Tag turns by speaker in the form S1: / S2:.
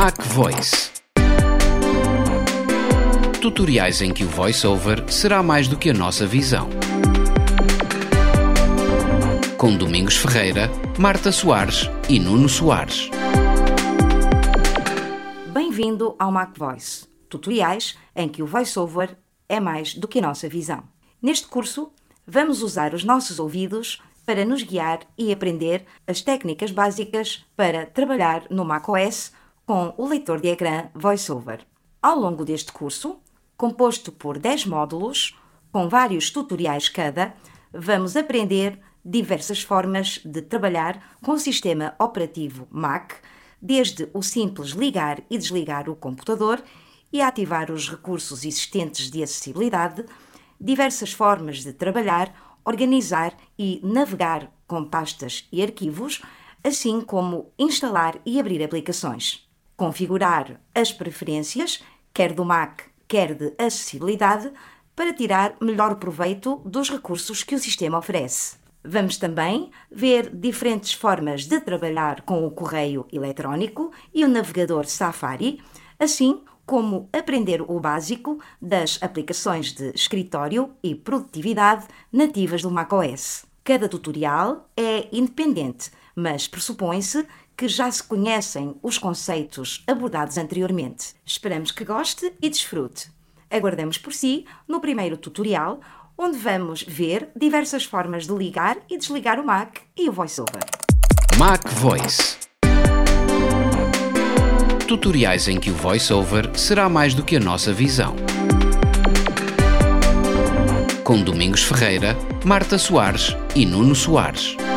S1: Mac Voice. Tutoriais em que o voiceover será mais do que a nossa visão. Com Domingos Ferreira, Marta Soares e Nuno Soares.
S2: Bem-vindo ao Mac Voice, tutoriais em que o voiceover é mais do que a nossa visão. Neste curso, vamos usar os nossos ouvidos para nos guiar e aprender as técnicas básicas para trabalhar no macOS com o leitor de ecrã VoiceOver. Ao longo deste curso, composto por 10 módulos, com vários tutoriais cada, vamos aprender diversas formas de trabalhar com o sistema operativo Mac, desde o simples ligar e desligar o computador e ativar os recursos existentes de acessibilidade, diversas formas de trabalhar organizar e navegar com pastas e arquivos, assim como instalar e abrir aplicações. Configurar as preferências, quer do Mac, quer de acessibilidade, para tirar melhor proveito dos recursos que o sistema oferece. Vamos também ver diferentes formas de trabalhar com o correio eletrónico e o navegador Safari, assim como aprender o básico das aplicações de escritório e produtividade nativas do macOS. Cada tutorial é independente, mas pressupõe-se que já se conhecem os conceitos abordados anteriormente. Esperamos que goste e desfrute. Aguardamos por si no primeiro tutorial, onde vamos ver diversas formas de ligar e desligar o Mac e o VoiceOver.
S1: Mac Voice tutoriais em que o voiceover será mais do que a nossa visão. Com Domingos Ferreira, Marta Soares e Nuno Soares.